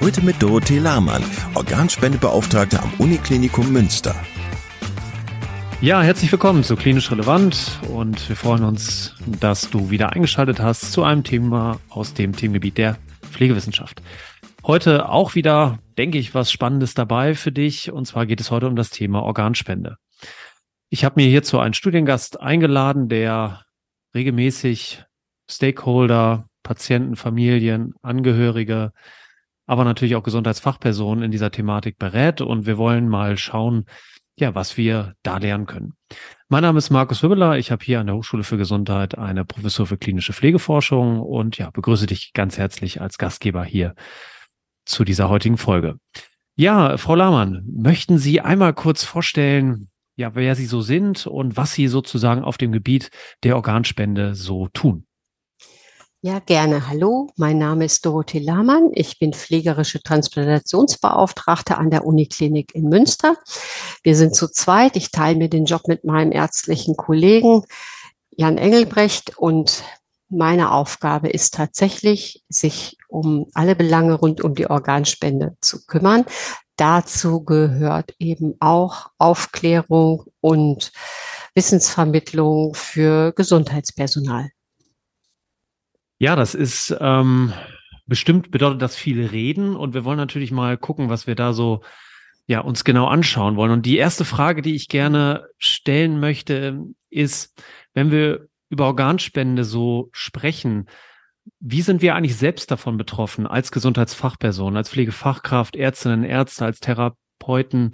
Heute mit Dorothee Lahmann, Organspendebeauftragte am Uniklinikum Münster. Ja, herzlich willkommen zu Klinisch Relevant und wir freuen uns, dass du wieder eingeschaltet hast zu einem Thema aus dem Themengebiet der Pflegewissenschaft. Heute auch wieder, denke ich, was Spannendes dabei für dich und zwar geht es heute um das Thema Organspende. Ich habe mir hierzu einen Studiengast eingeladen, der regelmäßig Stakeholder, Patienten, Familien, Angehörige, aber natürlich auch Gesundheitsfachpersonen in dieser Thematik berät. Und wir wollen mal schauen, ja, was wir da lernen können. Mein Name ist Markus Wibbeler. Ich habe hier an der Hochschule für Gesundheit eine Professur für klinische Pflegeforschung und ja, begrüße dich ganz herzlich als Gastgeber hier zu dieser heutigen Folge. Ja, Frau Lahmann, möchten Sie einmal kurz vorstellen, ja, wer Sie so sind und was Sie sozusagen auf dem Gebiet der Organspende so tun? Ja, gerne. Hallo, mein Name ist Dorothee Lahmann. Ich bin pflegerische Transplantationsbeauftragte an der Uniklinik in Münster. Wir sind zu zweit. Ich teile mir den Job mit meinem ärztlichen Kollegen Jan Engelbrecht und meine Aufgabe ist tatsächlich, sich um alle Belange rund um die Organspende zu kümmern. Dazu gehört eben auch Aufklärung und Wissensvermittlung für Gesundheitspersonal. Ja, das ist ähm, bestimmt bedeutet das viele reden und wir wollen natürlich mal gucken, was wir da so ja uns genau anschauen wollen. Und die erste Frage, die ich gerne stellen möchte, ist, wenn wir über Organspende so sprechen, wie sind wir eigentlich selbst davon betroffen als Gesundheitsfachperson, als Pflegefachkraft, Ärztinnen, Ärzte, als Therapeuten?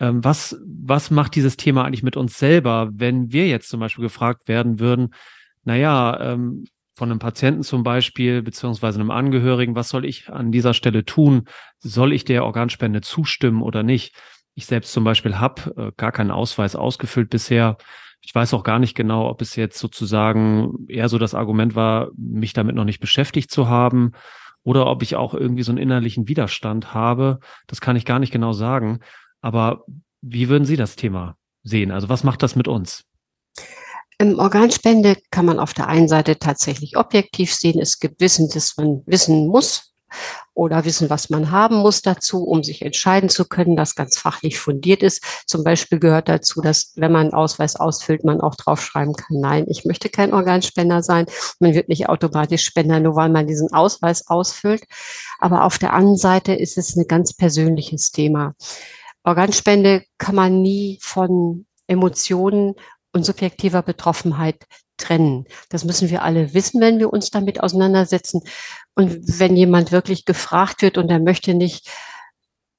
Ähm, was, was macht dieses Thema eigentlich mit uns selber, wenn wir jetzt zum Beispiel gefragt werden würden, naja, ähm, von einem Patienten zum Beispiel, beziehungsweise einem Angehörigen, was soll ich an dieser Stelle tun? Soll ich der Organspende zustimmen oder nicht? Ich selbst zum Beispiel habe äh, gar keinen Ausweis ausgefüllt bisher. Ich weiß auch gar nicht genau, ob es jetzt sozusagen eher so das Argument war, mich damit noch nicht beschäftigt zu haben oder ob ich auch irgendwie so einen innerlichen Widerstand habe. Das kann ich gar nicht genau sagen. Aber wie würden Sie das Thema sehen? Also was macht das mit uns? Im Organspende kann man auf der einen Seite tatsächlich objektiv sehen. Es gibt Wissen, das man wissen muss oder wissen, was man haben muss dazu, um sich entscheiden zu können, das ganz fachlich fundiert ist. Zum Beispiel gehört dazu, dass wenn man einen Ausweis ausfüllt, man auch draufschreiben kann, nein, ich möchte kein Organspender sein. Man wird nicht automatisch Spender, nur weil man diesen Ausweis ausfüllt. Aber auf der anderen Seite ist es ein ganz persönliches Thema. Organspende kann man nie von Emotionen und subjektiver Betroffenheit trennen. Das müssen wir alle wissen, wenn wir uns damit auseinandersetzen. Und wenn jemand wirklich gefragt wird und er möchte nicht,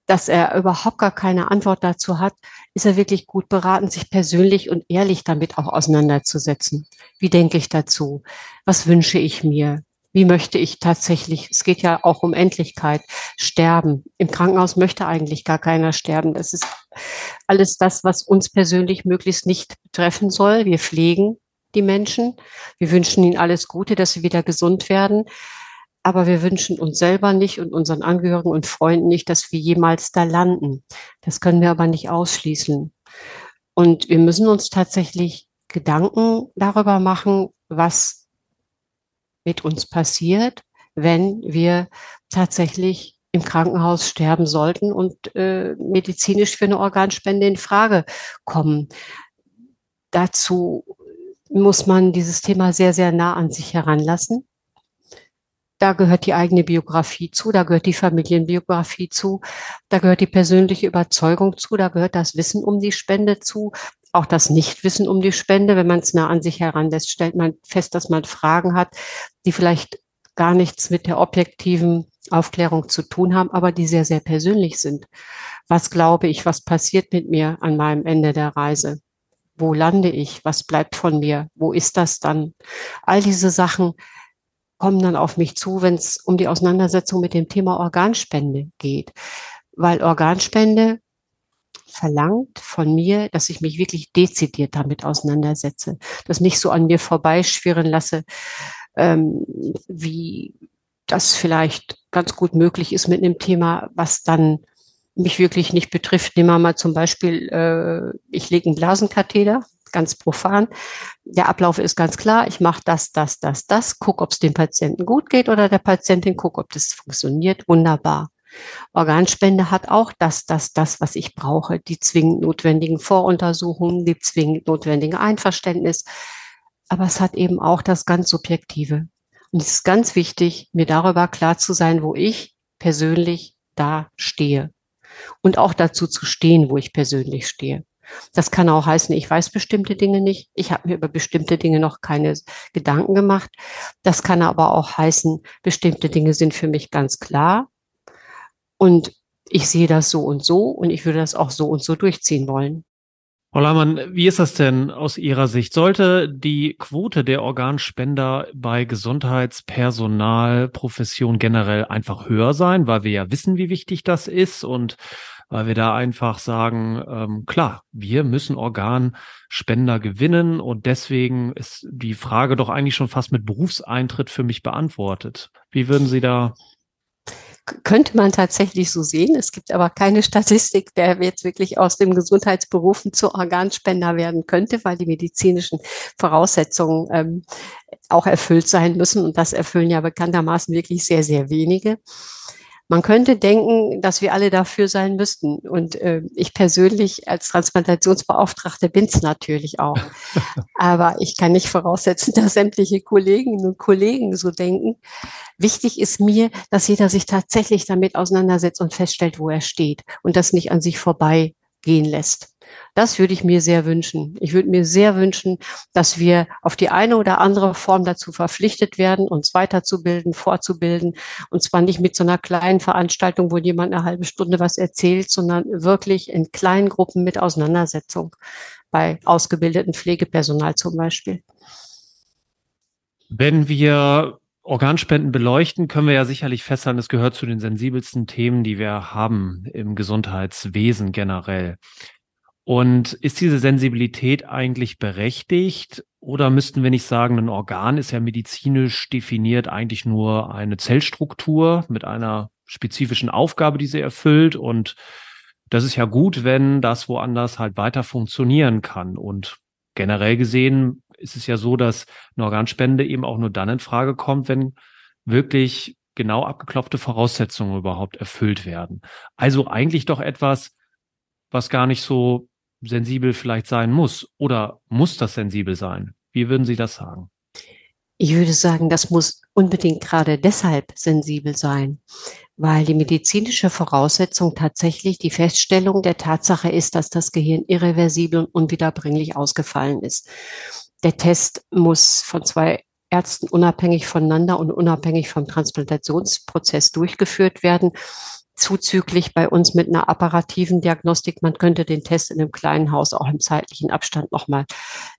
dass er überhaupt gar keine Antwort dazu hat, ist er wirklich gut beraten, sich persönlich und ehrlich damit auch auseinanderzusetzen. Wie denke ich dazu? Was wünsche ich mir? wie möchte ich tatsächlich, es geht ja auch um Endlichkeit, sterben. Im Krankenhaus möchte eigentlich gar keiner sterben. Das ist alles das, was uns persönlich möglichst nicht betreffen soll. Wir pflegen die Menschen. Wir wünschen ihnen alles Gute, dass sie wieder gesund werden. Aber wir wünschen uns selber nicht und unseren Angehörigen und Freunden nicht, dass wir jemals da landen. Das können wir aber nicht ausschließen. Und wir müssen uns tatsächlich Gedanken darüber machen, was mit uns passiert, wenn wir tatsächlich im Krankenhaus sterben sollten und äh, medizinisch für eine Organspende in Frage kommen. Dazu muss man dieses Thema sehr, sehr nah an sich heranlassen. Da gehört die eigene Biografie zu, da gehört die Familienbiografie zu, da gehört die persönliche Überzeugung zu, da gehört das Wissen um die Spende zu, auch das Nichtwissen um die Spende. Wenn man es nah an sich heranlässt, stellt man fest, dass man Fragen hat, die vielleicht gar nichts mit der objektiven Aufklärung zu tun haben, aber die sehr, sehr persönlich sind. Was glaube ich, was passiert mit mir an meinem Ende der Reise? Wo lande ich? Was bleibt von mir? Wo ist das dann? All diese Sachen kommen dann auf mich zu, wenn es um die Auseinandersetzung mit dem Thema Organspende geht. Weil Organspende verlangt von mir, dass ich mich wirklich dezidiert damit auseinandersetze, das nicht so an mir vorbeischwirren lasse, ähm, wie das vielleicht ganz gut möglich ist mit einem Thema, was dann mich wirklich nicht betrifft. Nehmen wir mal zum Beispiel, äh, ich lege einen Blasenkatheter, ganz profan. Der Ablauf ist ganz klar. Ich mache das, das, das, das, gucke, ob es dem Patienten gut geht oder der Patientin gucke, ob das funktioniert. Wunderbar. Organspende hat auch das, das, das, was ich brauche. Die zwingend notwendigen Voruntersuchungen, die zwingend notwendige Einverständnis. Aber es hat eben auch das ganz Subjektive. Und es ist ganz wichtig, mir darüber klar zu sein, wo ich persönlich da stehe. Und auch dazu zu stehen, wo ich persönlich stehe. Das kann auch heißen, ich weiß bestimmte Dinge nicht. Ich habe mir über bestimmte Dinge noch keine Gedanken gemacht. Das kann aber auch heißen, bestimmte Dinge sind für mich ganz klar. Und ich sehe das so und so und ich würde das auch so und so durchziehen wollen. Frau Lahmann, wie ist das denn aus Ihrer Sicht? Sollte die Quote der Organspender bei Gesundheitspersonal, Profession generell einfach höher sein, weil wir ja wissen, wie wichtig das ist und weil wir da einfach sagen, ähm, klar, wir müssen Organspender gewinnen und deswegen ist die Frage doch eigentlich schon fast mit Berufseintritt für mich beantwortet. Wie würden Sie da könnte man tatsächlich so sehen. Es gibt aber keine Statistik, wer jetzt wirklich aus dem Gesundheitsberufen zu Organspender werden könnte, weil die medizinischen Voraussetzungen ähm, auch erfüllt sein müssen. Und das erfüllen ja bekanntermaßen wirklich sehr, sehr wenige. Man könnte denken, dass wir alle dafür sein müssten. Und äh, ich persönlich als Transplantationsbeauftragte bin es natürlich auch. Aber ich kann nicht voraussetzen, dass sämtliche Kolleginnen und Kollegen so denken. Wichtig ist mir, dass jeder sich tatsächlich damit auseinandersetzt und feststellt, wo er steht und das nicht an sich vorbeigehen lässt. Das würde ich mir sehr wünschen. Ich würde mir sehr wünschen, dass wir auf die eine oder andere Form dazu verpflichtet werden, uns weiterzubilden, vorzubilden. Und zwar nicht mit so einer kleinen Veranstaltung, wo jemand eine halbe Stunde was erzählt, sondern wirklich in kleinen Gruppen mit Auseinandersetzung bei ausgebildeten Pflegepersonal zum Beispiel. Wenn wir Organspenden beleuchten, können wir ja sicherlich festhalten, es gehört zu den sensibelsten Themen, die wir haben im Gesundheitswesen generell. Und ist diese Sensibilität eigentlich berechtigt oder müssten wir nicht sagen, ein Organ ist ja medizinisch definiert eigentlich nur eine Zellstruktur mit einer spezifischen Aufgabe, die sie erfüllt und das ist ja gut, wenn das woanders halt weiter funktionieren kann. Und generell gesehen ist es ja so, dass eine Organspende eben auch nur dann in Frage kommt, wenn wirklich genau abgeklopfte Voraussetzungen überhaupt erfüllt werden. Also eigentlich doch etwas, was gar nicht so sensibel vielleicht sein muss? Oder muss das sensibel sein? Wie würden Sie das sagen? Ich würde sagen, das muss unbedingt gerade deshalb sensibel sein, weil die medizinische Voraussetzung tatsächlich die Feststellung der Tatsache ist, dass das Gehirn irreversibel und unwiederbringlich ausgefallen ist. Der Test muss von zwei Ärzten unabhängig voneinander und unabhängig vom Transplantationsprozess durchgeführt werden zuzüglich bei uns mit einer apparativen Diagnostik. Man könnte den Test in einem kleinen Haus auch im zeitlichen Abstand nochmal,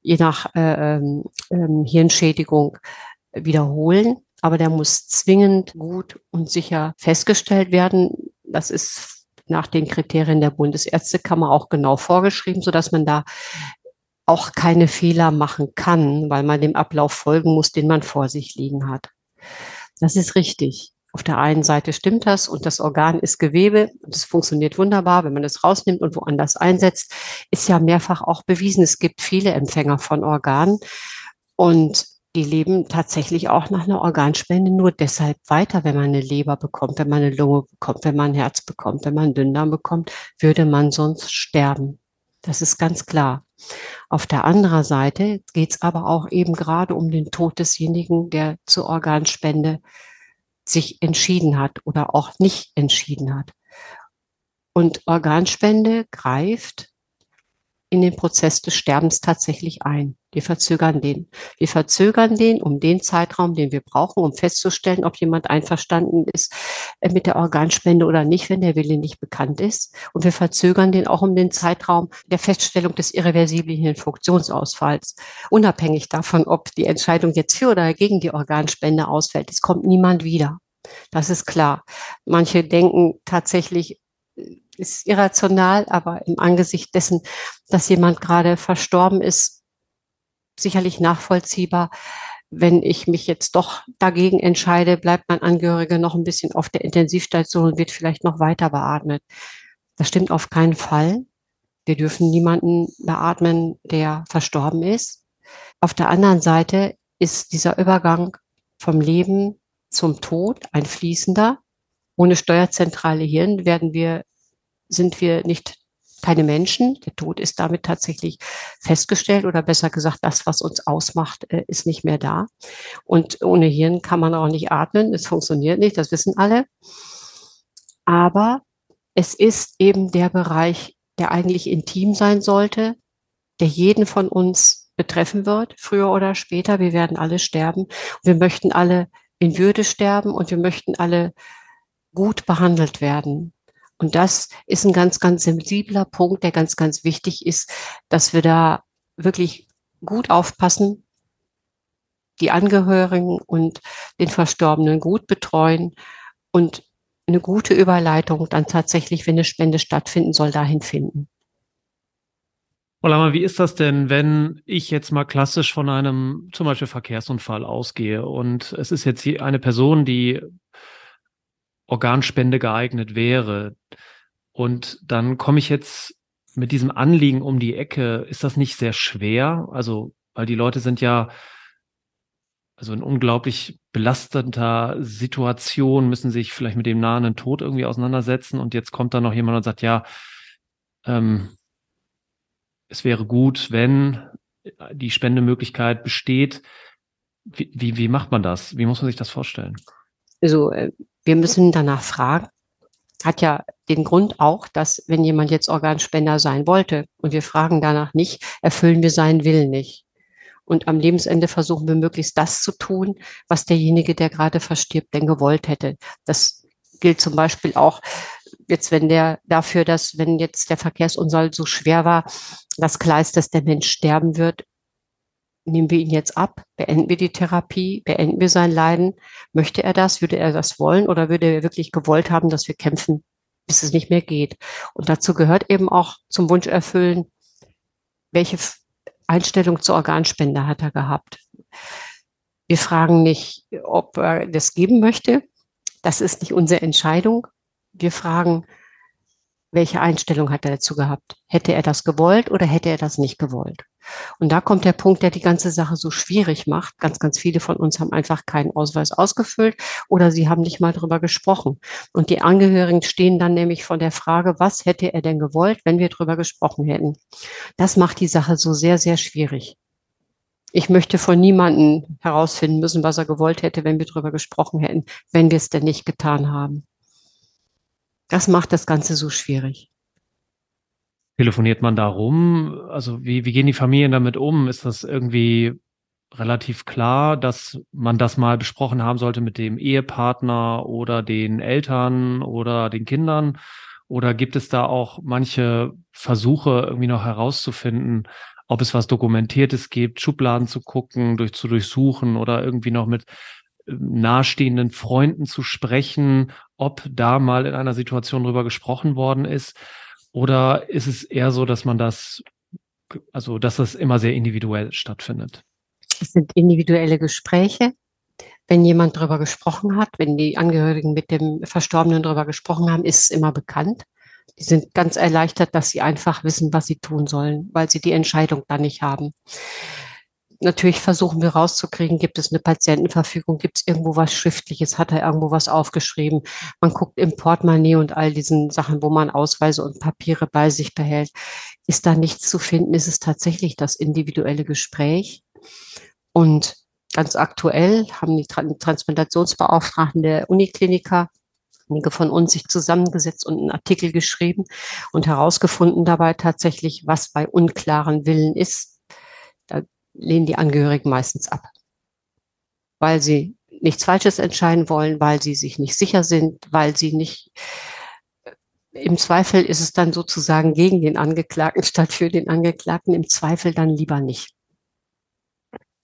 je nach äh, ähm, ähm, Hirnschädigung, wiederholen. Aber der muss zwingend gut und sicher festgestellt werden. Das ist nach den Kriterien der Bundesärztekammer auch genau vorgeschrieben, so dass man da auch keine Fehler machen kann, weil man dem Ablauf folgen muss, den man vor sich liegen hat. Das ist richtig. Auf der einen Seite stimmt das und das Organ ist Gewebe und es funktioniert wunderbar, wenn man es rausnimmt und woanders einsetzt, ist ja mehrfach auch bewiesen. Es gibt viele Empfänger von Organen und die leben tatsächlich auch nach einer Organspende nur deshalb weiter, wenn man eine Leber bekommt, wenn man eine Lunge bekommt, wenn man ein Herz bekommt, wenn man einen Dünndarm bekommt, würde man sonst sterben. Das ist ganz klar. Auf der anderen Seite geht es aber auch eben gerade um den Tod desjenigen, der zur Organspende sich entschieden hat oder auch nicht entschieden hat. Und Organspende greift in den Prozess des Sterbens tatsächlich ein. Wir verzögern den. Wir verzögern den um den Zeitraum, den wir brauchen, um festzustellen, ob jemand einverstanden ist äh, mit der Organspende oder nicht, wenn der Wille nicht bekannt ist. Und wir verzögern den auch um den Zeitraum der Feststellung des irreversiblen Funktionsausfalls. Unabhängig davon, ob die Entscheidung jetzt für oder gegen die Organspende ausfällt. Es kommt niemand wieder. Das ist klar. Manche denken tatsächlich, ist irrational, aber im Angesicht dessen, dass jemand gerade verstorben ist, sicherlich nachvollziehbar. Wenn ich mich jetzt doch dagegen entscheide, bleibt mein Angehöriger noch ein bisschen auf der Intensivstation und wird vielleicht noch weiter beatmet. Das stimmt auf keinen Fall. Wir dürfen niemanden beatmen, der verstorben ist. Auf der anderen Seite ist dieser Übergang vom Leben zum Tod ein fließender. Ohne steuerzentrale Hirn werden wir, sind wir nicht keine Menschen. Der Tod ist damit tatsächlich festgestellt oder besser gesagt, das, was uns ausmacht, äh, ist nicht mehr da. Und ohne Hirn kann man auch nicht atmen. Es funktioniert nicht, das wissen alle. Aber es ist eben der Bereich der eigentlich intim sein sollte, der jeden von uns betreffen wird, früher oder später. Wir werden alle sterben. Wir möchten alle in Würde sterben und wir möchten alle gut behandelt werden. Und das ist ein ganz, ganz sensibler Punkt, der ganz, ganz wichtig ist, dass wir da wirklich gut aufpassen, die Angehörigen und den Verstorbenen gut betreuen und eine gute Überleitung dann tatsächlich, wenn eine Spende stattfinden soll, dahin finden. Olama, wie ist das denn, wenn ich jetzt mal klassisch von einem zum Beispiel Verkehrsunfall ausgehe und es ist jetzt eine Person, die Organspende geeignet wäre und dann komme ich jetzt mit diesem Anliegen um die Ecke, ist das nicht sehr schwer? Also, weil die Leute sind ja also in unglaublich belastender Situation, müssen sich vielleicht mit dem nahen Tod irgendwie auseinandersetzen und jetzt kommt da noch jemand und sagt, ja, ähm, es wäre gut, wenn die Spendemöglichkeit besteht. Wie, wie, wie macht man das? Wie muss man sich das vorstellen? Also äh, wir müssen danach fragen. Hat ja den Grund auch, dass wenn jemand jetzt Organspender sein wollte und wir fragen danach nicht, erfüllen wir seinen Willen nicht. Und am Lebensende versuchen wir möglichst das zu tun, was derjenige, der gerade verstirbt, denn gewollt hätte. Das gilt zum Beispiel auch jetzt, wenn der dafür, dass wenn jetzt der Verkehrsunfall so schwer war, das ist, dass der Mensch sterben wird, nehmen wir ihn jetzt ab, beenden wir die Therapie, beenden wir sein Leiden. Möchte er das? Würde er das wollen? Oder würde er wirklich gewollt haben, dass wir kämpfen, bis es nicht mehr geht? Und dazu gehört eben auch zum Wunsch erfüllen, welche Einstellung zur Organspende hat er gehabt. Wir fragen nicht, ob er das geben möchte. Das ist nicht unsere Entscheidung. Wir fragen, welche Einstellung hat er dazu gehabt? Hätte er das gewollt oder hätte er das nicht gewollt? Und da kommt der Punkt, der die ganze Sache so schwierig macht. Ganz, ganz viele von uns haben einfach keinen Ausweis ausgefüllt oder sie haben nicht mal drüber gesprochen. Und die Angehörigen stehen dann nämlich vor der Frage, was hätte er denn gewollt, wenn wir drüber gesprochen hätten? Das macht die Sache so sehr, sehr schwierig. Ich möchte von niemandem herausfinden müssen, was er gewollt hätte, wenn wir drüber gesprochen hätten, wenn wir es denn nicht getan haben. Das macht das Ganze so schwierig. Telefoniert man da rum? Also wie, wie gehen die Familien damit um? Ist das irgendwie relativ klar, dass man das mal besprochen haben sollte mit dem Ehepartner oder den Eltern oder den Kindern? Oder gibt es da auch manche Versuche, irgendwie noch herauszufinden, ob es was Dokumentiertes gibt, Schubladen zu gucken, durch, zu durchsuchen oder irgendwie noch mit ähm, nahestehenden Freunden zu sprechen, ob da mal in einer Situation drüber gesprochen worden ist? Oder ist es eher so, dass man das, also dass das immer sehr individuell stattfindet? Es sind individuelle Gespräche. Wenn jemand darüber gesprochen hat, wenn die Angehörigen mit dem Verstorbenen darüber gesprochen haben, ist es immer bekannt. Die sind ganz erleichtert, dass sie einfach wissen, was sie tun sollen, weil sie die Entscheidung da nicht haben natürlich versuchen wir rauszukriegen, gibt es eine Patientenverfügung, gibt es irgendwo was Schriftliches, hat er irgendwo was aufgeschrieben. Man guckt im Portemonnaie und all diesen Sachen, wo man Ausweise und Papiere bei sich behält. Ist da nichts zu finden, ist es tatsächlich das individuelle Gespräch. Und ganz aktuell haben die Transplantationsbeauftragten der Unikliniker einige von uns sich zusammengesetzt und einen Artikel geschrieben und herausgefunden dabei tatsächlich, was bei unklaren Willen ist. Lehnen die Angehörigen meistens ab, weil sie nichts Falsches entscheiden wollen, weil sie sich nicht sicher sind, weil sie nicht im Zweifel ist es dann sozusagen gegen den Angeklagten statt für den Angeklagten, im Zweifel dann lieber nicht.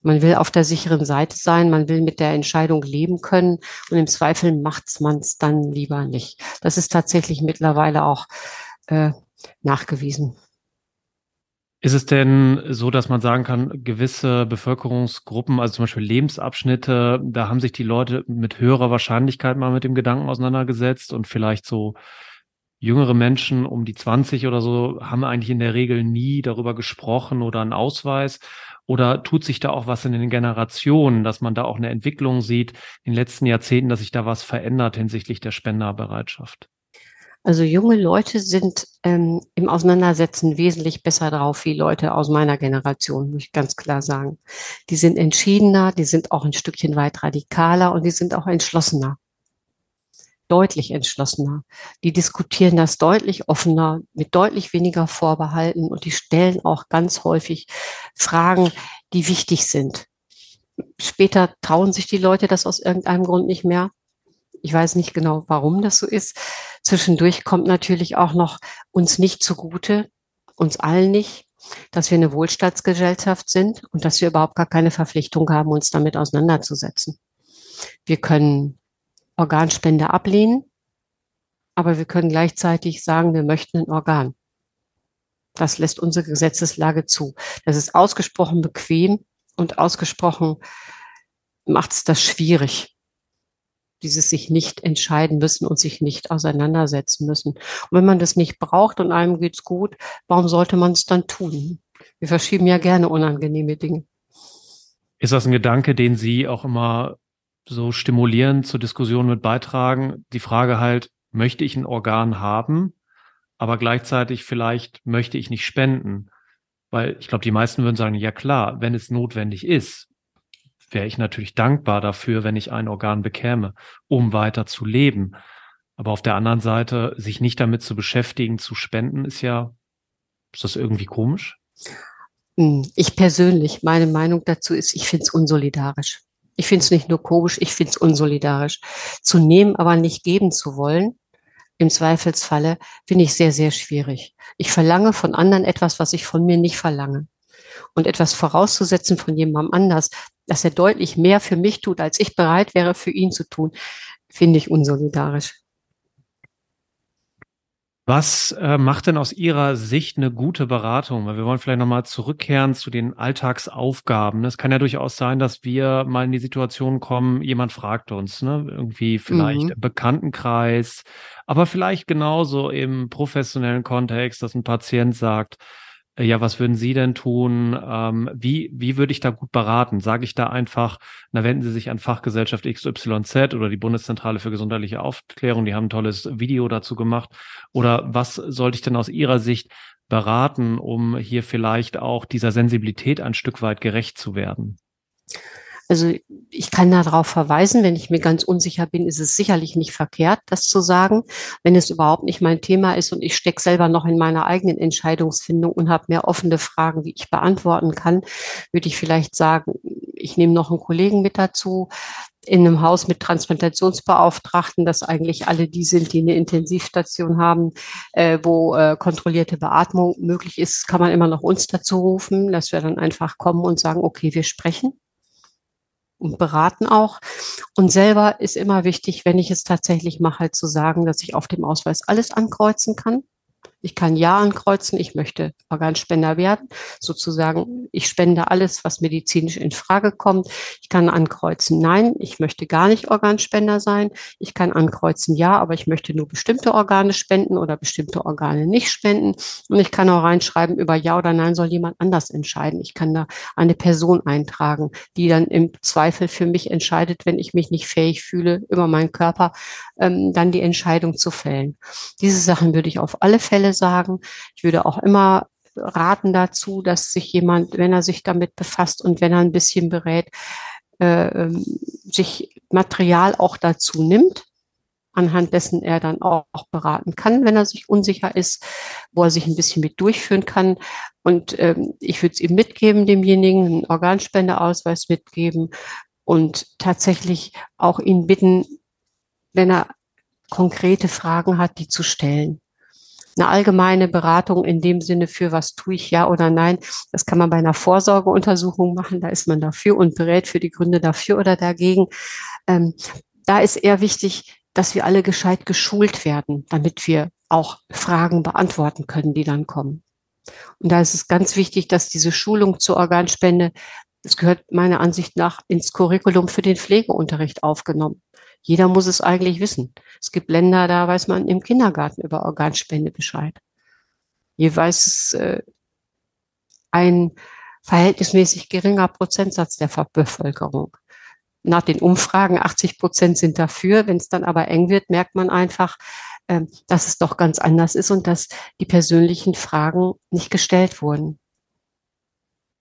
Man will auf der sicheren Seite sein, man will mit der Entscheidung leben können und im Zweifel macht man es dann lieber nicht. Das ist tatsächlich mittlerweile auch äh, nachgewiesen. Ist es denn so, dass man sagen kann, gewisse Bevölkerungsgruppen, also zum Beispiel Lebensabschnitte, da haben sich die Leute mit höherer Wahrscheinlichkeit mal mit dem Gedanken auseinandergesetzt und vielleicht so jüngere Menschen um die 20 oder so haben eigentlich in der Regel nie darüber gesprochen oder einen Ausweis? Oder tut sich da auch was in den Generationen, dass man da auch eine Entwicklung sieht in den letzten Jahrzehnten, dass sich da was verändert hinsichtlich der Spenderbereitschaft? Also junge Leute sind ähm, im Auseinandersetzen wesentlich besser drauf wie Leute aus meiner Generation, muss ich ganz klar sagen. Die sind entschiedener, die sind auch ein Stückchen weit radikaler und die sind auch entschlossener deutlich entschlossener. Die diskutieren das deutlich offener, mit deutlich weniger Vorbehalten und die stellen auch ganz häufig Fragen, die wichtig sind. Später trauen sich die Leute das aus irgendeinem Grund nicht mehr. Ich weiß nicht genau, warum das so ist. Zwischendurch kommt natürlich auch noch uns nicht zugute, uns allen nicht, dass wir eine Wohlstandsgesellschaft sind und dass wir überhaupt gar keine Verpflichtung haben, uns damit auseinanderzusetzen. Wir können Organspende ablehnen, aber wir können gleichzeitig sagen, wir möchten ein Organ. Das lässt unsere Gesetzeslage zu. Das ist ausgesprochen bequem und ausgesprochen macht es das schwierig, dieses sich nicht entscheiden müssen und sich nicht auseinandersetzen müssen. Und wenn man das nicht braucht und einem geht's gut, warum sollte man es dann tun? Wir verschieben ja gerne unangenehme Dinge. Ist das ein Gedanke, den Sie auch immer so stimulierend zur Diskussion mit beitragen. Die Frage halt, möchte ich ein Organ haben, aber gleichzeitig vielleicht möchte ich nicht spenden? Weil ich glaube, die meisten würden sagen, ja klar, wenn es notwendig ist, wäre ich natürlich dankbar dafür, wenn ich ein Organ bekäme, um weiter zu leben. Aber auf der anderen Seite, sich nicht damit zu beschäftigen, zu spenden, ist ja, ist das irgendwie komisch? Hm, ich persönlich, meine Meinung dazu ist, ich finde es unsolidarisch. Ich finde es nicht nur komisch, ich finde es unsolidarisch. Zu nehmen, aber nicht geben zu wollen, im Zweifelsfalle, finde ich sehr, sehr schwierig. Ich verlange von anderen etwas, was ich von mir nicht verlange. Und etwas vorauszusetzen von jemandem anders, dass er deutlich mehr für mich tut, als ich bereit wäre, für ihn zu tun, finde ich unsolidarisch. Was äh, macht denn aus Ihrer Sicht eine gute Beratung? Weil wir wollen vielleicht nochmal zurückkehren zu den Alltagsaufgaben. Es kann ja durchaus sein, dass wir mal in die Situation kommen, jemand fragt uns, ne? irgendwie vielleicht mhm. im Bekanntenkreis, aber vielleicht genauso im professionellen Kontext, dass ein Patient sagt, ja, was würden Sie denn tun? Ähm, wie, wie würde ich da gut beraten? Sage ich da einfach, na, wenden Sie sich an Fachgesellschaft XYZ oder die Bundeszentrale für gesundheitliche Aufklärung, die haben ein tolles Video dazu gemacht. Oder was sollte ich denn aus Ihrer Sicht beraten, um hier vielleicht auch dieser Sensibilität ein Stück weit gerecht zu werden? Also ich kann darauf verweisen, wenn ich mir ganz unsicher bin, ist es sicherlich nicht verkehrt, das zu sagen. Wenn es überhaupt nicht mein Thema ist und ich stecke selber noch in meiner eigenen Entscheidungsfindung und habe mehr offene Fragen, wie ich beantworten kann, würde ich vielleicht sagen, ich nehme noch einen Kollegen mit dazu in einem Haus mit Transplantationsbeauftragten, dass eigentlich alle die sind, die eine Intensivstation haben, äh, wo äh, kontrollierte Beatmung möglich ist, kann man immer noch uns dazu rufen, dass wir dann einfach kommen und sagen, okay, wir sprechen und beraten auch. Und selber ist immer wichtig, wenn ich es tatsächlich mache, halt zu sagen, dass ich auf dem Ausweis alles ankreuzen kann. Ich kann Ja ankreuzen, ich möchte Organspender werden. Sozusagen, ich spende alles, was medizinisch in Frage kommt. Ich kann ankreuzen Nein, ich möchte gar nicht Organspender sein. Ich kann ankreuzen Ja, aber ich möchte nur bestimmte Organe spenden oder bestimmte Organe nicht spenden. Und ich kann auch reinschreiben, über Ja oder Nein soll jemand anders entscheiden. Ich kann da eine Person eintragen, die dann im Zweifel für mich entscheidet, wenn ich mich nicht fähig fühle, über meinen Körper ähm, dann die Entscheidung zu fällen. Diese Sachen würde ich auf alle Fälle sagen. Ich würde auch immer raten dazu, dass sich jemand, wenn er sich damit befasst und wenn er ein bisschen berät, äh, ähm, sich Material auch dazu nimmt, anhand dessen er dann auch, beraten kann, wenn er sich unsicher ist, wo er sich ein bisschen mit durchführen kann. Und ähm, ich würde es ihm mitgeben, demjenigen einen Organspendeausweis mitgeben und tatsächlich auch ihn bitten, wenn er konkrete Fragen hat, die zu stellen Eine allgemeine Beratung in dem Sinne für was tue ich ja oder nein, das kann man bei einer Vorsorgeuntersuchung machen. Da ist man dafür und berät für die Gründe dafür oder dagegen. Ähm, da ist eher wichtig, dass wir alle gescheit geschult werden, damit wir auch Fragen beantworten können, die dann kommen. Und da ist es ganz wichtig, dass diese Schulung zur Organspende, das gehört meiner Ansicht nach ins Curriculum für den Pflegeunterricht aufgenommen. Jeder muss es eigentlich wissen. Es gibt Länder, da weiß man im Kindergarten über Organspende Bescheid. Hier weiß es äh, ein verhältnismäßig geringer Prozentsatz der Bevölkerung. Nach den Umfragen 80 Prozent sind dafür. Wenn es dann aber eng wird, merkt man einfach, äh, dass es doch ganz anders ist und dass die persönlichen Fragen nicht gestellt wurden.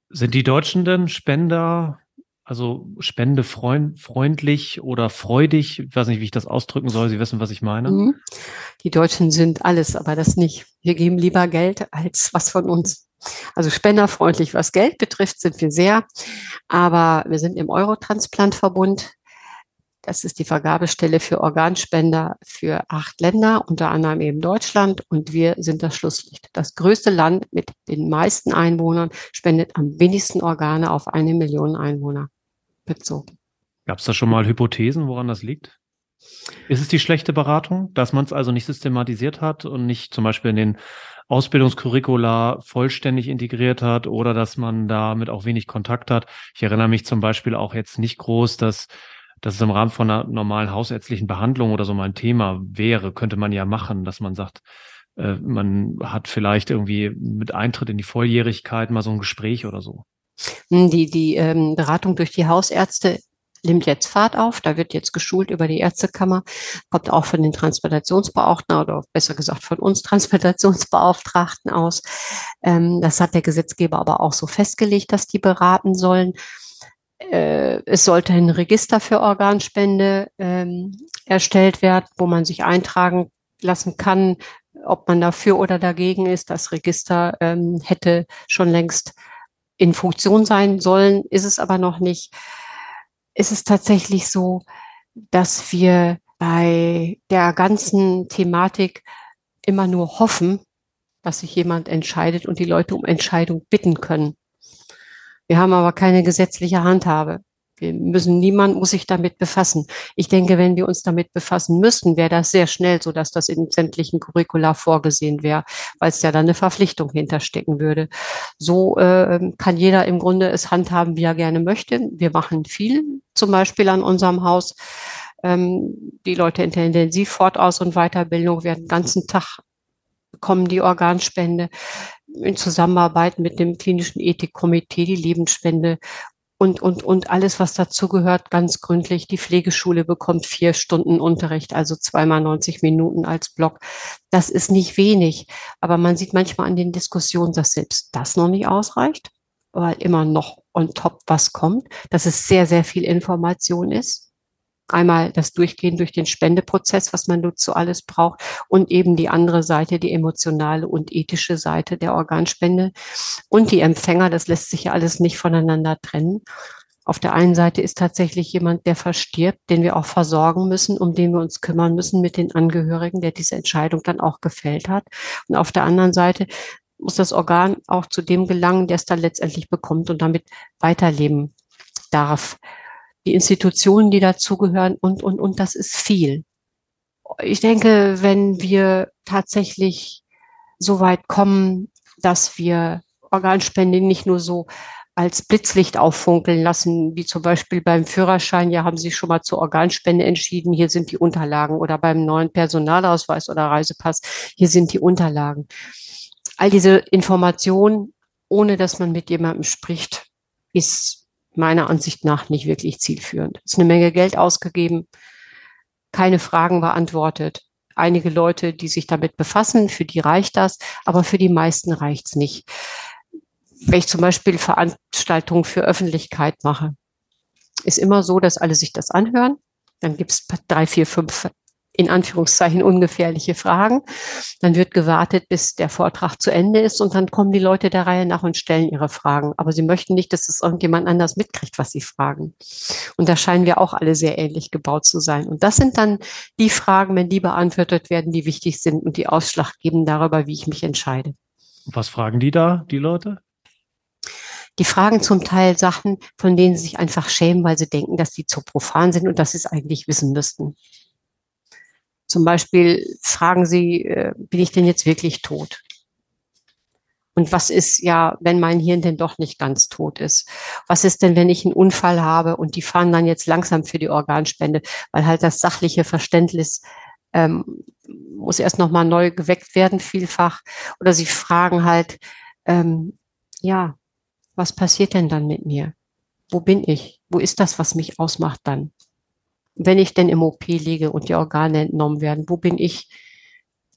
Sind die Deutschen denn Spender also spendefreundlich oder freudig. Ich weiß nicht, wie ich das ausdrücken soll. Sie wissen, was ich meine. Mhm. Die Deutschen sind alles, aber das nicht. Wir geben lieber Geld als was von uns. Also spenderfreundlich, was Geld betrifft, sind wir sehr. Aber wir sind im Eurotransplant-Verbund. Das ist die Vergabestelle für Organspender für acht Länder, unter anderem eben Deutschland. Und wir sind das Schlusslicht. Das größte Land mit den meisten Einwohnern spendet am wenigsten Organe auf eine Million Einwohner bezogen. Gab es da schon mal Hypothesen, woran das liegt? Ist es die schlechte Beratung, dass man es also nicht systematisiert hat und nicht zum Beispiel in den Ausbildungskurricula vollständig integriert hat oder dass man damit auch wenig Kontakt hat? Ich erinnere mich zum Beispiel auch jetzt nicht groß, dass dass es im Rahmen von einer normalen hausärztlichen Behandlung oder so mal ein Thema wäre, könnte man ja machen, dass man sagt, äh, man hat vielleicht irgendwie mit Eintritt in die Volljährigkeit mal so ein Gespräch oder so. Hm, die, die ähm, Beratung durch die Hausärzte nimmt jetzt Fahrt auf. Da wird jetzt geschult über die Ärztekammer, kommt auch von den Transplantationsbeauftragten oder besser gesagt von uns Transplantationsbeauftragten aus. Ähm, das hat der Gesetzgeber aber auch so festgelegt, dass die beraten sollen. Äh, es sollte ein Register für Organspende ähm, erstellt werden, wo man sich eintragen lassen kann, ob man dafür oder dagegen ist. Das Register ähm, hätte schon längst in Funktion sein sollen, ist es aber noch nicht. Ist es tatsächlich so, dass wir bei der ganzen Thematik immer nur hoffen, dass sich jemand entscheidet und die Leute um Entscheidung bitten können. Wir haben aber keine gesetzliche Handhabe. Wir müssen, niemand muss sich damit befassen. Ich denke, wenn wir uns damit befassen müssten, wäre das sehr schnell so, dass das in sämtlichen Curricula vorgesehen wäre, weil es ja dann eine Verpflichtung hinterstecken würde. So äh, kann jeder im Grunde es handhaben, wie er gerne möchte. Wir machen viel, zum Beispiel an unserem Haus. Ähm, die Leute in der Intensivfortaus- und Weiterbildung werden den ganzen Tag bekommen die Organspende in Zusammenarbeit mit dem klinischen Ethikkomitee die Lebensspende und, und, und alles, was dazu gehört, ganz gründlich. Die Pflegeschule bekommt vier Stunden Unterricht, also zweimal 90 Minuten als Block. Das ist nicht wenig, aber man sieht manchmal an den Diskussionen, dass selbst das noch nicht ausreicht, weil immer noch on top was kommt, dass es sehr, sehr viel Information ist. Einmal das Durchgehen durch den Spendeprozess, was man dazu alles braucht, und eben die andere Seite, die emotionale und ethische Seite der Organspende und die Empfänger. Das lässt sich ja alles nicht voneinander trennen. Auf der einen Seite ist tatsächlich jemand, der verstirbt, den wir auch versorgen müssen, um den wir uns kümmern müssen mit den Angehörigen, der diese Entscheidung dann auch gefällt hat. Und auf der anderen Seite muss das Organ auch zu dem gelangen, der es dann letztendlich bekommt und damit weiterleben darf die Institutionen, die dazugehören und, und, und das ist viel. Ich denke, wenn wir tatsächlich so weit kommen, dass wir Organspende nicht nur so als Blitzlicht auffunkeln lassen, wie zum Beispiel beim Führerschein, ja, haben Sie schon mal zur Organspende entschieden, hier sind die Unterlagen oder beim neuen Personalausweis oder Reisepass, hier sind die Unterlagen. All diese Informationen, ohne dass man mit jemandem spricht, ist meiner Ansicht nach nicht wirklich zielführend. Es ist eine Menge Geld ausgegeben, keine Fragen beantwortet. Einige Leute, die sich damit befassen, für die reicht das, aber für die meisten reicht es nicht. Wenn ich zum Beispiel Veranstaltungen für Öffentlichkeit mache, ist immer so, dass alle sich das anhören. Dann gibt es drei, vier, fünf in Anführungszeichen ungefährliche Fragen. Dann wird gewartet, bis der Vortrag zu Ende ist und dann kommen die Leute der Reihe nach und stellen ihre Fragen. Aber sie möchten nicht, dass es irgendjemand anders mitkriegt, was sie fragen. Und da scheinen wir auch alle sehr ähnlich gebaut zu sein. Und das sind dann die Fragen, wenn die beantwortet werden, die wichtig sind und die Ausschlag geben darüber, wie ich mich entscheide. Was fragen die da, die Leute? Die fragen zum Teil Sachen, von denen sie sich einfach schämen, weil sie denken, dass die zu profan sind und dass sie es eigentlich wissen müssten. Zum Beispiel fragen sie, äh, bin ich denn jetzt wirklich tot? Und was ist ja, wenn mein Hirn denn doch nicht ganz tot ist? Was ist denn, wenn ich einen Unfall habe und die fahren dann jetzt langsam für die Organspende, weil halt das sachliche Verständnis ähm, muss erst nochmal neu geweckt werden, vielfach. Oder sie fragen halt, ähm, ja, was passiert denn dann mit mir? Wo bin ich? Wo ist das, was mich ausmacht dann? Wenn ich denn im OP liege und die Organe entnommen werden, wo bin ich?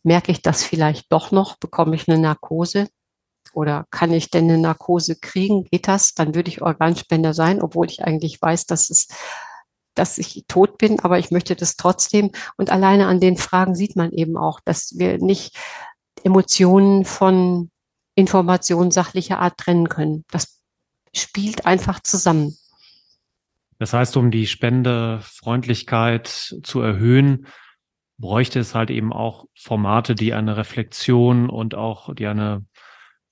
Merke ich das vielleicht doch noch? Bekomme ich eine Narkose? Oder kann ich denn eine Narkose kriegen? Geht das? Dann würde ich Organspender sein, obwohl ich eigentlich weiß, dass es dass ich tot bin, aber ich möchte das trotzdem. Und alleine an den Fragen sieht man eben auch, dass wir nicht Emotionen von Informationen sachlicher Art trennen können. Das spielt einfach zusammen. Das heißt, um die Spendefreundlichkeit zu erhöhen, bräuchte es halt eben auch Formate, die eine Reflexion und auch die eine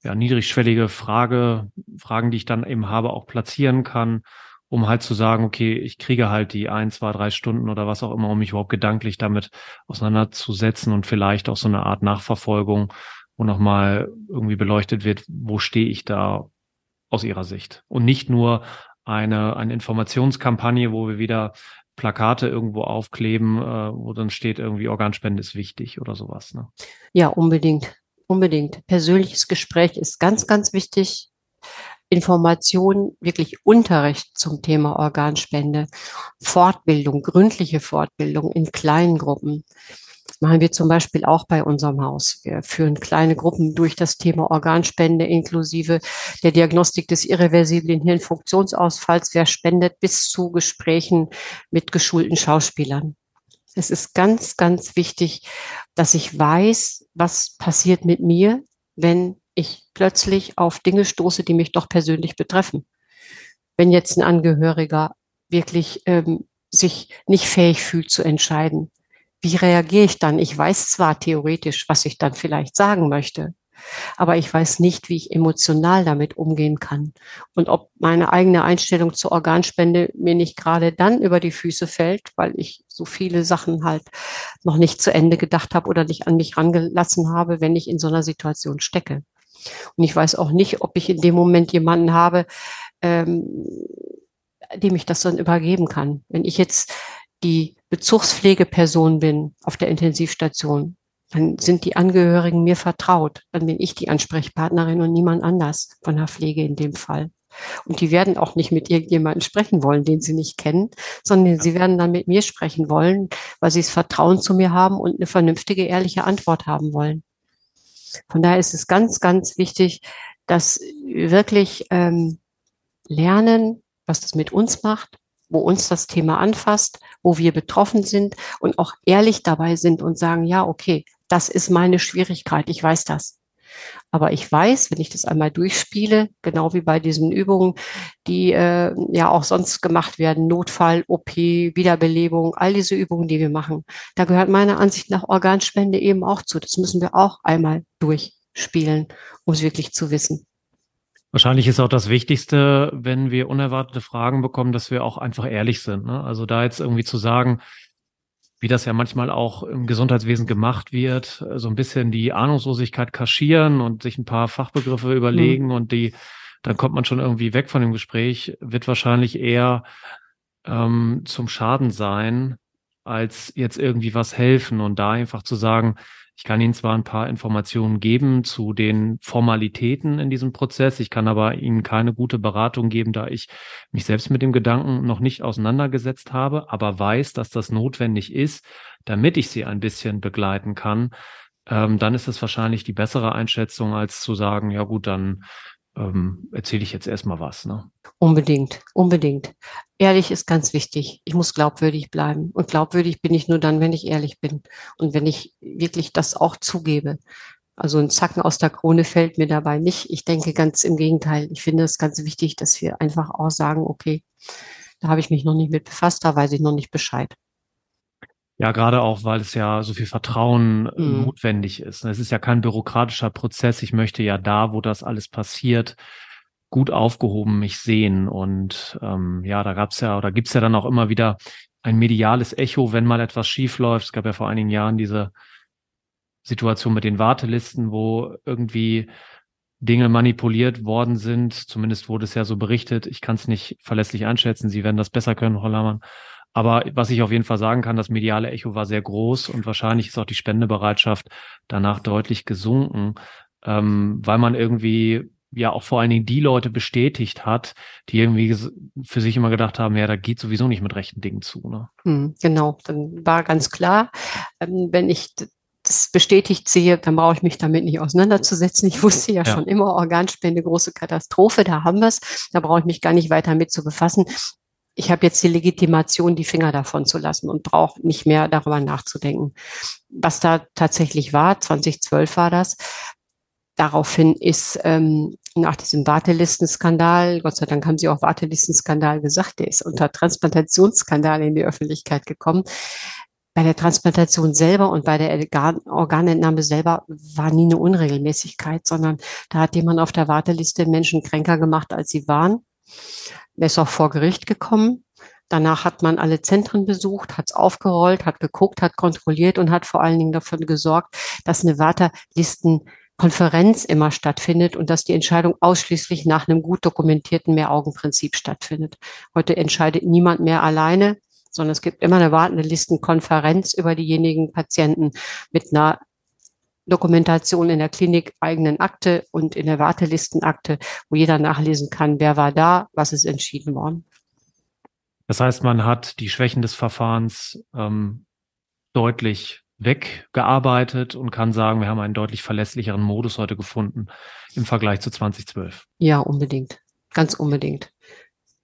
ja, niedrigschwellige Frage, Fragen, die ich dann eben habe, auch platzieren kann, um halt zu sagen, okay, ich kriege halt die ein, zwei, drei Stunden oder was auch immer, um mich überhaupt gedanklich damit auseinanderzusetzen und vielleicht auch so eine Art Nachverfolgung, wo nochmal irgendwie beleuchtet wird, wo stehe ich da aus ihrer Sicht. Und nicht nur eine, eine Informationskampagne, wo wir wieder Plakate irgendwo aufkleben, äh, wo dann steht irgendwie Organspende ist wichtig oder sowas. Ne? Ja, unbedingt. Unbedingt. Persönliches Gespräch ist ganz, ganz wichtig. Information, wirklich Unterricht zum Thema Organspende, Fortbildung, gründliche Fortbildung in kleinen Gruppen machen wir zum Beispiel auch bei unserem Haus. Wir führen kleine Gruppen durch das Thema Organspende inklusive der Diagnostik des irreversiblen Hirnfunktionsausfalls. Wer spendet bis zu Gesprächen mit geschulten Schauspielern. Es ist ganz, ganz wichtig, dass ich weiß, was passiert mit mir, wenn ich plötzlich auf Dinge stoße, die mich doch persönlich betreffen. Wenn jetzt ein Angehöriger wirklich ähm, sich nicht fähig fühlt zu entscheiden, wie reagiere ich dann? Ich weiß zwar theoretisch, was ich dann vielleicht sagen möchte, aber ich weiß nicht, wie ich emotional damit umgehen kann und ob meine eigene Einstellung zur Organspende mir nicht gerade dann über die Füße fällt, weil ich so viele Sachen halt noch nicht zu Ende gedacht habe oder nicht an mich rangelassen habe, wenn ich in so einer Situation stecke. Und ich weiß auch nicht, ob ich in dem Moment jemanden habe, ähm, dem ich das dann übergeben kann. Wenn ich jetzt die Bezugspflegeperson bin auf der Intensivstation, dann sind die Angehörigen mir vertraut. Dann bin ich die Ansprechpartnerin und niemand anders von der Pflege in dem Fall. Und die werden auch nicht mit irgendjemandem sprechen wollen, den sie nicht kennen, sondern sie werden dann mit mir sprechen wollen, weil sie das Vertrauen zu mir haben und eine vernünftige, ehrliche Antwort haben wollen. Von daher ist es ganz, ganz wichtig, dass wir wirklich ähm, lernen, was das mit uns macht, wo uns das Thema anfasst, wo wir betroffen sind und auch ehrlich dabei sind und sagen, ja, okay, das ist meine Schwierigkeit, ich weiß das. Aber ich weiß, wenn ich das einmal durchspiele, genau wie bei diesen Übungen, die äh, ja auch sonst gemacht werden, Notfall, OP, Wiederbelebung, all diese Übungen, die wir machen, da gehört meiner Ansicht nach Organspende eben auch zu. Das müssen wir auch einmal durchspielen, um es wirklich zu wissen. Wahrscheinlich ist auch das Wichtigste, wenn wir unerwartete Fragen bekommen, dass wir auch einfach ehrlich sind. Ne? Also da jetzt irgendwie zu sagen, wie das ja manchmal auch im Gesundheitswesen gemacht wird, so ein bisschen die Ahnungslosigkeit kaschieren und sich ein paar Fachbegriffe überlegen mhm. und die, dann kommt man schon irgendwie weg von dem Gespräch, wird wahrscheinlich eher ähm, zum Schaden sein, als jetzt irgendwie was helfen und da einfach zu sagen, ich kann Ihnen zwar ein paar Informationen geben zu den Formalitäten in diesem Prozess, ich kann aber Ihnen keine gute Beratung geben, da ich mich selbst mit dem Gedanken noch nicht auseinandergesetzt habe, aber weiß, dass das notwendig ist, damit ich Sie ein bisschen begleiten kann. Ähm, dann ist es wahrscheinlich die bessere Einschätzung, als zu sagen, ja gut, dann ähm, erzähle ich jetzt erstmal was. Ne? Unbedingt, unbedingt. Ehrlich ist ganz wichtig. Ich muss glaubwürdig bleiben. Und glaubwürdig bin ich nur dann, wenn ich ehrlich bin und wenn ich wirklich das auch zugebe. Also ein Zacken aus der Krone fällt mir dabei nicht. Ich denke ganz im Gegenteil. Ich finde es ganz wichtig, dass wir einfach auch sagen, okay, da habe ich mich noch nicht mit befasst, da weiß ich noch nicht Bescheid. Ja, gerade auch, weil es ja so viel Vertrauen mhm. notwendig ist. Es ist ja kein bürokratischer Prozess. Ich möchte ja da, wo das alles passiert, gut aufgehoben mich sehen. Und ähm, ja, da gab's ja oder gibt's ja dann auch immer wieder ein mediales Echo, wenn mal etwas schief läuft. Es gab ja vor einigen Jahren diese Situation mit den Wartelisten, wo irgendwie Dinge manipuliert worden sind. Zumindest wurde es ja so berichtet. Ich kann es nicht verlässlich einschätzen. Sie werden das besser können, Frau Lahmann. Aber was ich auf jeden Fall sagen kann, das mediale Echo war sehr groß und wahrscheinlich ist auch die Spendebereitschaft danach deutlich gesunken, ähm, weil man irgendwie ja auch vor allen Dingen die Leute bestätigt hat, die irgendwie für sich immer gedacht haben, ja, da geht sowieso nicht mit rechten Dingen zu. Ne? Hm, genau, dann war ganz klar, ähm, wenn ich das bestätigt sehe, dann brauche ich mich damit nicht auseinanderzusetzen. Ich wusste ja, ja. schon immer, Organspende, große Katastrophe, da haben wir es. Da brauche ich mich gar nicht weiter mit zu befassen ich habe jetzt die Legitimation, die Finger davon zu lassen und brauche nicht mehr darüber nachzudenken. Was da tatsächlich war, 2012 war das, daraufhin ist ähm, nach diesem Wartelistenskandal, Gott sei Dank haben sie auch Wartelistenskandal gesagt, der ist unter Transplantationsskandal in die Öffentlichkeit gekommen. Bei der Transplantation selber und bei der Organ Organentnahme selber war nie eine Unregelmäßigkeit, sondern da hat jemand auf der Warteliste Menschen kränker gemacht, als sie waren. Er ist auch vor Gericht gekommen. Danach hat man alle Zentren besucht, hat es aufgerollt, hat geguckt, hat kontrolliert und hat vor allen Dingen dafür gesorgt, dass eine Warterlistenkonferenz immer stattfindet und dass die Entscheidung ausschließlich nach einem gut dokumentierten Mehraugenprinzip stattfindet. Heute entscheidet niemand mehr alleine, sondern es gibt immer eine wartende Listenkonferenz über diejenigen Patienten mit einer Dokumentation in der Klinik eigenen Akte und in der Wartelistenakte, wo jeder nachlesen kann, wer war da, was ist entschieden worden. Das heißt, man hat die Schwächen des Verfahrens ähm, deutlich weggearbeitet und kann sagen, wir haben einen deutlich verlässlicheren Modus heute gefunden im Vergleich zu 2012. Ja, unbedingt. Ganz unbedingt.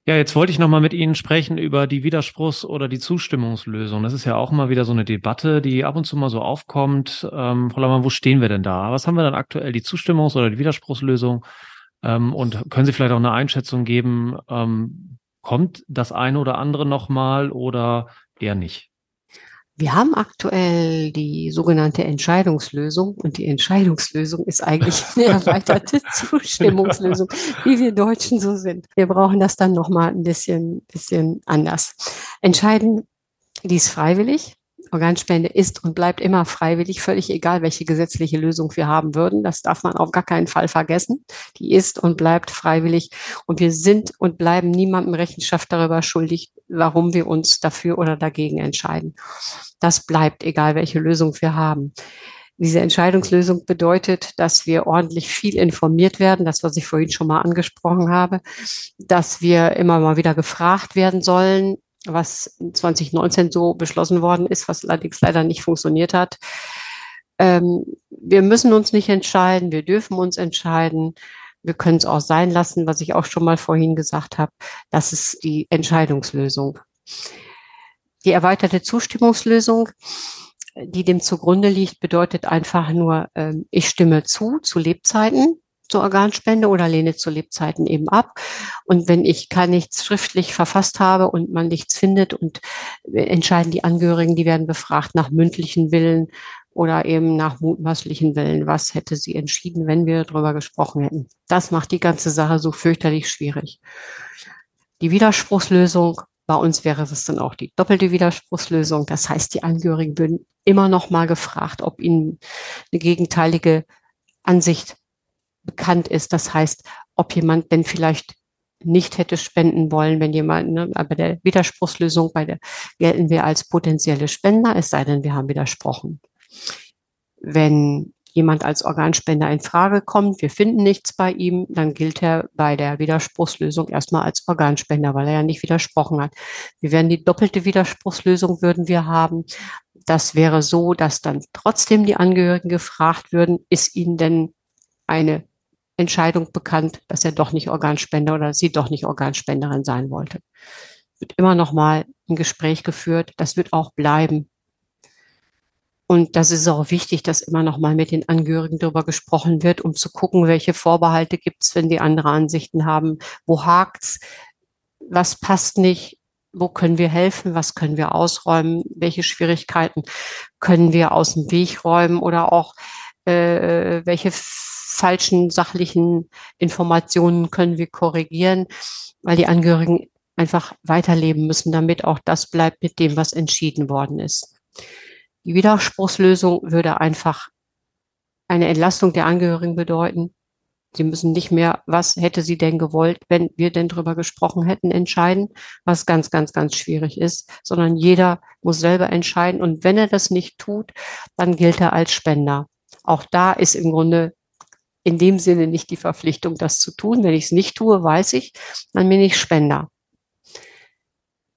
Ja, jetzt wollte ich nochmal mit Ihnen sprechen über die Widerspruchs- oder die Zustimmungslösung. Das ist ja auch immer wieder so eine Debatte, die ab und zu mal so aufkommt. Ähm, Frau Laumann, wo stehen wir denn da? Was haben wir dann aktuell, die Zustimmungs- oder die Widerspruchslösung? Ähm, und können Sie vielleicht auch eine Einschätzung geben, ähm, kommt das eine oder andere nochmal oder eher nicht? Wir haben aktuell die sogenannte Entscheidungslösung und die Entscheidungslösung ist eigentlich eine erweiterte Zustimmungslösung, wie wir Deutschen so sind. Wir brauchen das dann nochmal ein bisschen, bisschen anders. Entscheiden, die ist freiwillig. Organspende ist und bleibt immer freiwillig, völlig egal, welche gesetzliche Lösung wir haben würden. Das darf man auf gar keinen Fall vergessen. Die ist und bleibt freiwillig. Und wir sind und bleiben niemandem Rechenschaft darüber schuldig, warum wir uns dafür oder dagegen entscheiden. Das bleibt, egal welche Lösung wir haben. Diese Entscheidungslösung bedeutet, dass wir ordentlich viel informiert werden, das, was ich vorhin schon mal angesprochen habe, dass wir immer mal wieder gefragt werden sollen, was 2019 so beschlossen worden ist, was allerdings leider nicht funktioniert hat. Ähm, wir müssen uns nicht entscheiden, wir dürfen uns entscheiden. Wir können es auch sein lassen, was ich auch schon mal vorhin gesagt habe. Das ist die Entscheidungslösung. Die erweiterte Zustimmungslösung, die dem zugrunde liegt, bedeutet einfach nur, ähm, ich stimme zu zu Lebzeiten zur Organspende oder lehne zu Lebzeiten eben ab. Und wenn ich gar nichts schriftlich verfasst habe und man nichts findet und entscheiden die Angehörigen, die werden befragt nach mündlichen Willen oder eben nach mutmaßlichen Willen, was hätte sie entschieden, wenn wir darüber gesprochen hätten. Das macht die ganze Sache so fürchterlich schwierig. Die Widerspruchslösung, bei uns wäre es dann auch die doppelte Widerspruchslösung. Das heißt, die Angehörigen würden immer noch mal gefragt, ob ihnen eine gegenteilige Ansicht bekannt ist. Das heißt, ob jemand denn vielleicht nicht hätte spenden wollen, wenn jemand, ne, bei der Widerspruchslösung, bei der gelten wir als potenzielle Spender, es sei denn, wir haben widersprochen. Wenn jemand als Organspender in Frage kommt, wir finden nichts bei ihm, dann gilt er bei der Widerspruchslösung erstmal als Organspender, weil er ja nicht widersprochen hat. Wir werden die doppelte Widerspruchslösung würden wir haben. Das wäre so, dass dann trotzdem die Angehörigen gefragt würden, ist ihnen denn eine Entscheidung bekannt, dass er doch nicht Organspender oder sie doch nicht Organspenderin sein wollte. Wird immer noch mal ein Gespräch geführt. Das wird auch bleiben. Und das ist auch wichtig, dass immer noch mal mit den Angehörigen darüber gesprochen wird, um zu gucken, welche Vorbehalte gibt es, wenn die andere Ansichten haben. Wo hakt's? Was passt nicht? Wo können wir helfen? Was können wir ausräumen? Welche Schwierigkeiten können wir aus dem Weg räumen? Oder auch äh, welche falschen sachlichen Informationen können wir korrigieren, weil die Angehörigen einfach weiterleben müssen, damit auch das bleibt mit dem, was entschieden worden ist. Die Widerspruchslösung würde einfach eine Entlastung der Angehörigen bedeuten. Sie müssen nicht mehr, was hätte sie denn gewollt, wenn wir denn drüber gesprochen hätten, entscheiden, was ganz, ganz, ganz schwierig ist, sondern jeder muss selber entscheiden. Und wenn er das nicht tut, dann gilt er als Spender. Auch da ist im Grunde in dem Sinne nicht die Verpflichtung, das zu tun. Wenn ich es nicht tue, weiß ich, dann bin ich Spender.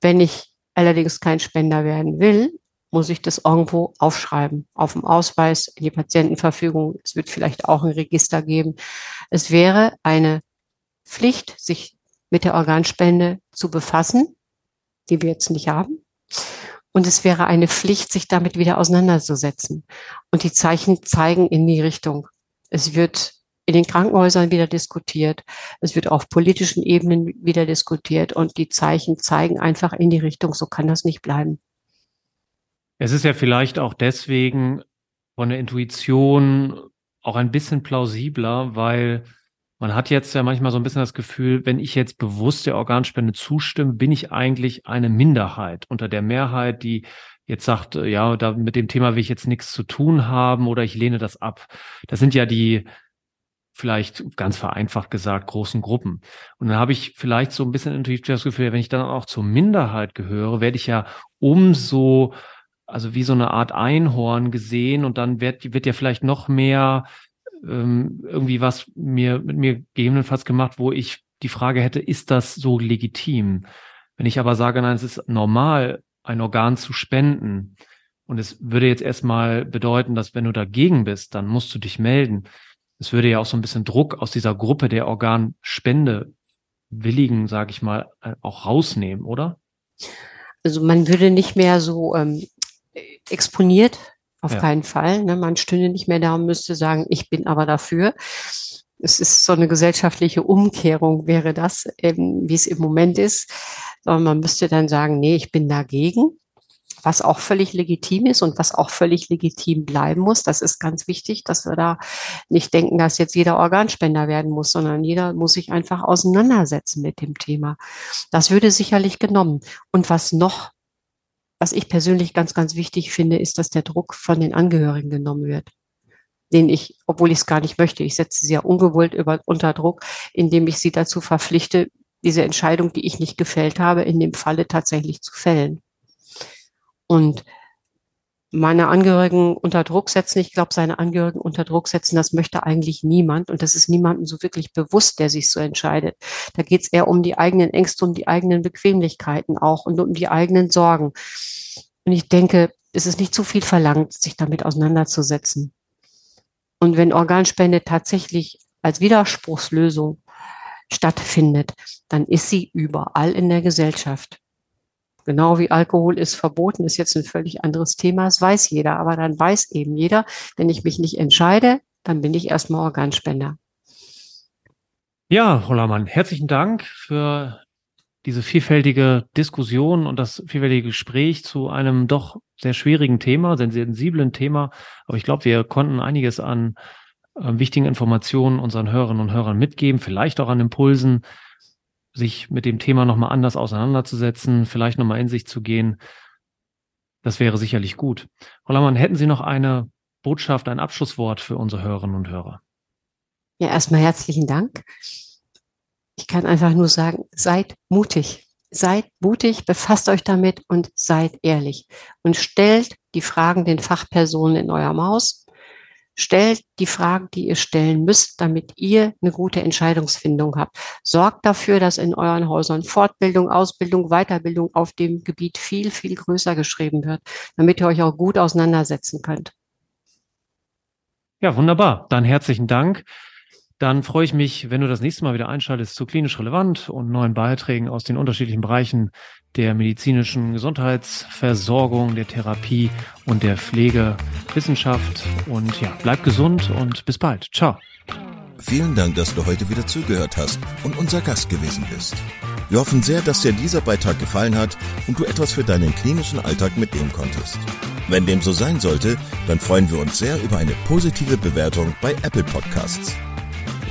Wenn ich allerdings kein Spender werden will, muss ich das irgendwo aufschreiben, auf dem Ausweis, in die Patientenverfügung. Es wird vielleicht auch ein Register geben. Es wäre eine Pflicht, sich mit der Organspende zu befassen, die wir jetzt nicht haben. Und es wäre eine Pflicht, sich damit wieder auseinanderzusetzen. Und die Zeichen zeigen in die Richtung. Es wird in den Krankenhäusern wieder diskutiert. Es wird auf politischen Ebenen wieder diskutiert und die Zeichen zeigen einfach in die Richtung, so kann das nicht bleiben. Es ist ja vielleicht auch deswegen von der Intuition auch ein bisschen plausibler, weil man hat jetzt ja manchmal so ein bisschen das Gefühl, wenn ich jetzt bewusst der Organspende zustimme, bin ich eigentlich eine Minderheit unter der Mehrheit, die jetzt sagt, ja, da mit dem Thema will ich jetzt nichts zu tun haben oder ich lehne das ab. Das sind ja die vielleicht ganz vereinfacht gesagt großen Gruppen. Und dann habe ich vielleicht so ein bisschen intuitiv das Gefühl, wenn ich dann auch zur Minderheit gehöre, werde ich ja umso, also wie so eine Art Einhorn gesehen und dann wird, wird ja vielleicht noch mehr ähm, irgendwie was mir mit mir gegebenenfalls gemacht, wo ich die Frage hätte, ist das so legitim? Wenn ich aber sage, nein, es ist normal, ein Organ zu spenden, und es würde jetzt erstmal bedeuten, dass wenn du dagegen bist, dann musst du dich melden es würde ja auch so ein bisschen Druck aus dieser Gruppe der Organspende willigen, sage ich mal, äh, auch rausnehmen, oder? Also man würde nicht mehr so ähm, exponiert, auf ja. keinen Fall. Ne? Man stünde nicht mehr da und müsste sagen, ich bin aber dafür. Es ist so eine gesellschaftliche Umkehrung, wäre das, ähm, wie es im Moment ist. Sondern man müsste dann sagen, nee, ich bin dagegen was auch völlig legitim ist und was auch völlig legitim bleiben muss. Das ist ganz wichtig, dass wir da nicht denken, dass jetzt jeder Organspender werden muss, sondern jeder muss sich einfach auseinandersetzen mit dem Thema. Das würde sicherlich genommen. Und was noch, was ich persönlich ganz, ganz wichtig finde, ist, dass der Druck von den Angehörigen genommen wird den ich, obwohl ich es gar nicht möchte, ich setze sie ja ungewollt über, unter Druck, indem ich sie dazu verpflichte, diese Entscheidung, die ich nicht gefällt habe, in dem Falle tatsächlich zu fällen. Und meine Angehörigen unter Druck setzen, ich glaube, seine Angehörigen unter Druck setzen, das möchte eigentlich niemand. Und das ist niemandem so wirklich bewusst, der sich so entscheidet. Da geht es eher um die eigenen Ängste, um die eigenen Bequemlichkeiten auch und um die eigenen Sorgen. Und ich denke, es ist nicht zu viel verlangt, sich damit auseinanderzusetzen. Und wenn Organspende tatsächlich als Widerspruchslösung stattfindet, dann ist sie überall in der Gesellschaft. Genau wie Alkohol ist verboten, ist jetzt ein völlig anderes Thema. Das weiß jeder. Aber dann weiß eben jeder, wenn ich mich nicht entscheide, dann bin ich erstmal Organspender. Ja, Hollermann, herzlichen Dank für diese vielfältige Diskussion und das vielfältige Gespräch zu einem doch sehr schwierigen Thema, sehr sensiblen Thema. Aber ich glaube, wir konnten einiges an äh, wichtigen Informationen unseren Hörerinnen und Hörern mitgeben, vielleicht auch an Impulsen, sich mit dem Thema nochmal anders auseinanderzusetzen, vielleicht nochmal in sich zu gehen. Das wäre sicherlich gut. Frau Lammann, hätten Sie noch eine Botschaft, ein Abschlusswort für unsere Hörerinnen und Hörer? Ja, erstmal herzlichen Dank. Ich kann einfach nur sagen, seid mutig. Seid mutig, befasst euch damit und seid ehrlich. Und stellt die Fragen den Fachpersonen in eurem Haus Stellt die Fragen, die ihr stellen müsst, damit ihr eine gute Entscheidungsfindung habt. Sorgt dafür, dass in euren Häusern Fortbildung, Ausbildung, Weiterbildung auf dem Gebiet viel, viel größer geschrieben wird, damit ihr euch auch gut auseinandersetzen könnt. Ja, wunderbar. Dann herzlichen Dank. Dann freue ich mich, wenn du das nächste Mal wieder einschaltest zu klinisch relevant und neuen Beiträgen aus den unterschiedlichen Bereichen der medizinischen Gesundheitsversorgung, der Therapie und der Pflegewissenschaft. Und ja, bleib gesund und bis bald. Ciao. Vielen Dank, dass du heute wieder zugehört hast und unser Gast gewesen bist. Wir hoffen sehr, dass dir dieser Beitrag gefallen hat und du etwas für deinen klinischen Alltag mitnehmen konntest. Wenn dem so sein sollte, dann freuen wir uns sehr über eine positive Bewertung bei Apple Podcasts.